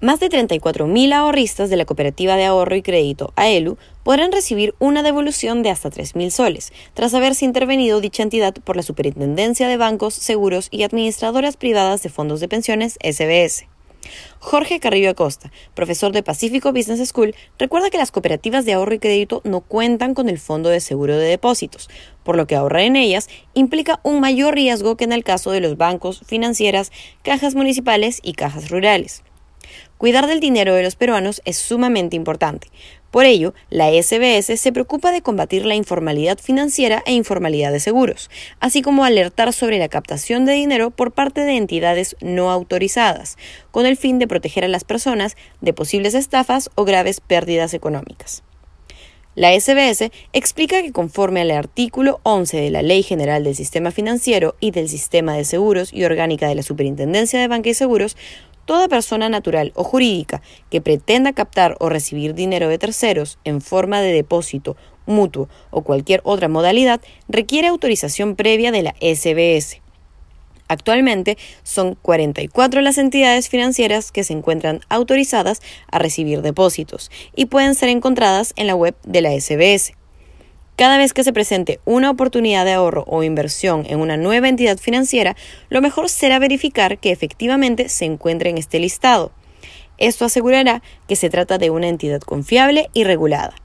Más de 34.000 ahorristas de la Cooperativa de Ahorro y Crédito AELU podrán recibir una devolución de hasta 3.000 soles, tras haberse intervenido dicha entidad por la Superintendencia de Bancos, Seguros y Administradoras Privadas de Fondos de Pensiones SBS. Jorge Carrillo Acosta, profesor de Pacífico Business School, recuerda que las cooperativas de ahorro y crédito no cuentan con el Fondo de Seguro de Depósitos, por lo que ahorrar en ellas implica un mayor riesgo que en el caso de los bancos, financieras, cajas municipales y cajas rurales. Cuidar del dinero de los peruanos es sumamente importante. Por ello, la SBS se preocupa de combatir la informalidad financiera e informalidad de seguros, así como alertar sobre la captación de dinero por parte de entidades no autorizadas, con el fin de proteger a las personas de posibles estafas o graves pérdidas económicas. La SBS explica que conforme al artículo 11 de la Ley General del Sistema Financiero y del Sistema de Seguros y Orgánica de la Superintendencia de Banca y Seguros, Toda persona natural o jurídica que pretenda captar o recibir dinero de terceros en forma de depósito, mutuo o cualquier otra modalidad requiere autorización previa de la SBS. Actualmente son 44 las entidades financieras que se encuentran autorizadas a recibir depósitos y pueden ser encontradas en la web de la SBS. Cada vez que se presente una oportunidad de ahorro o inversión en una nueva entidad financiera, lo mejor será verificar que efectivamente se encuentre en este listado. Esto asegurará que se trata de una entidad confiable y regulada.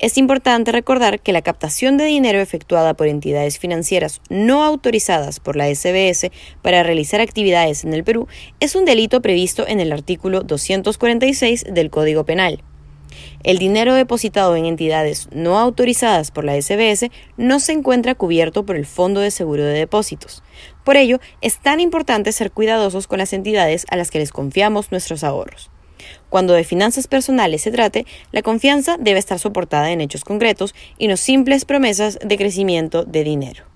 Es importante recordar que la captación de dinero efectuada por entidades financieras no autorizadas por la SBS para realizar actividades en el Perú es un delito previsto en el artículo 246 del Código Penal. El dinero depositado en entidades no autorizadas por la SBS no se encuentra cubierto por el Fondo de Seguro de Depósitos. Por ello, es tan importante ser cuidadosos con las entidades a las que les confiamos nuestros ahorros. Cuando de finanzas personales se trate, la confianza debe estar soportada en hechos concretos y no simples promesas de crecimiento de dinero.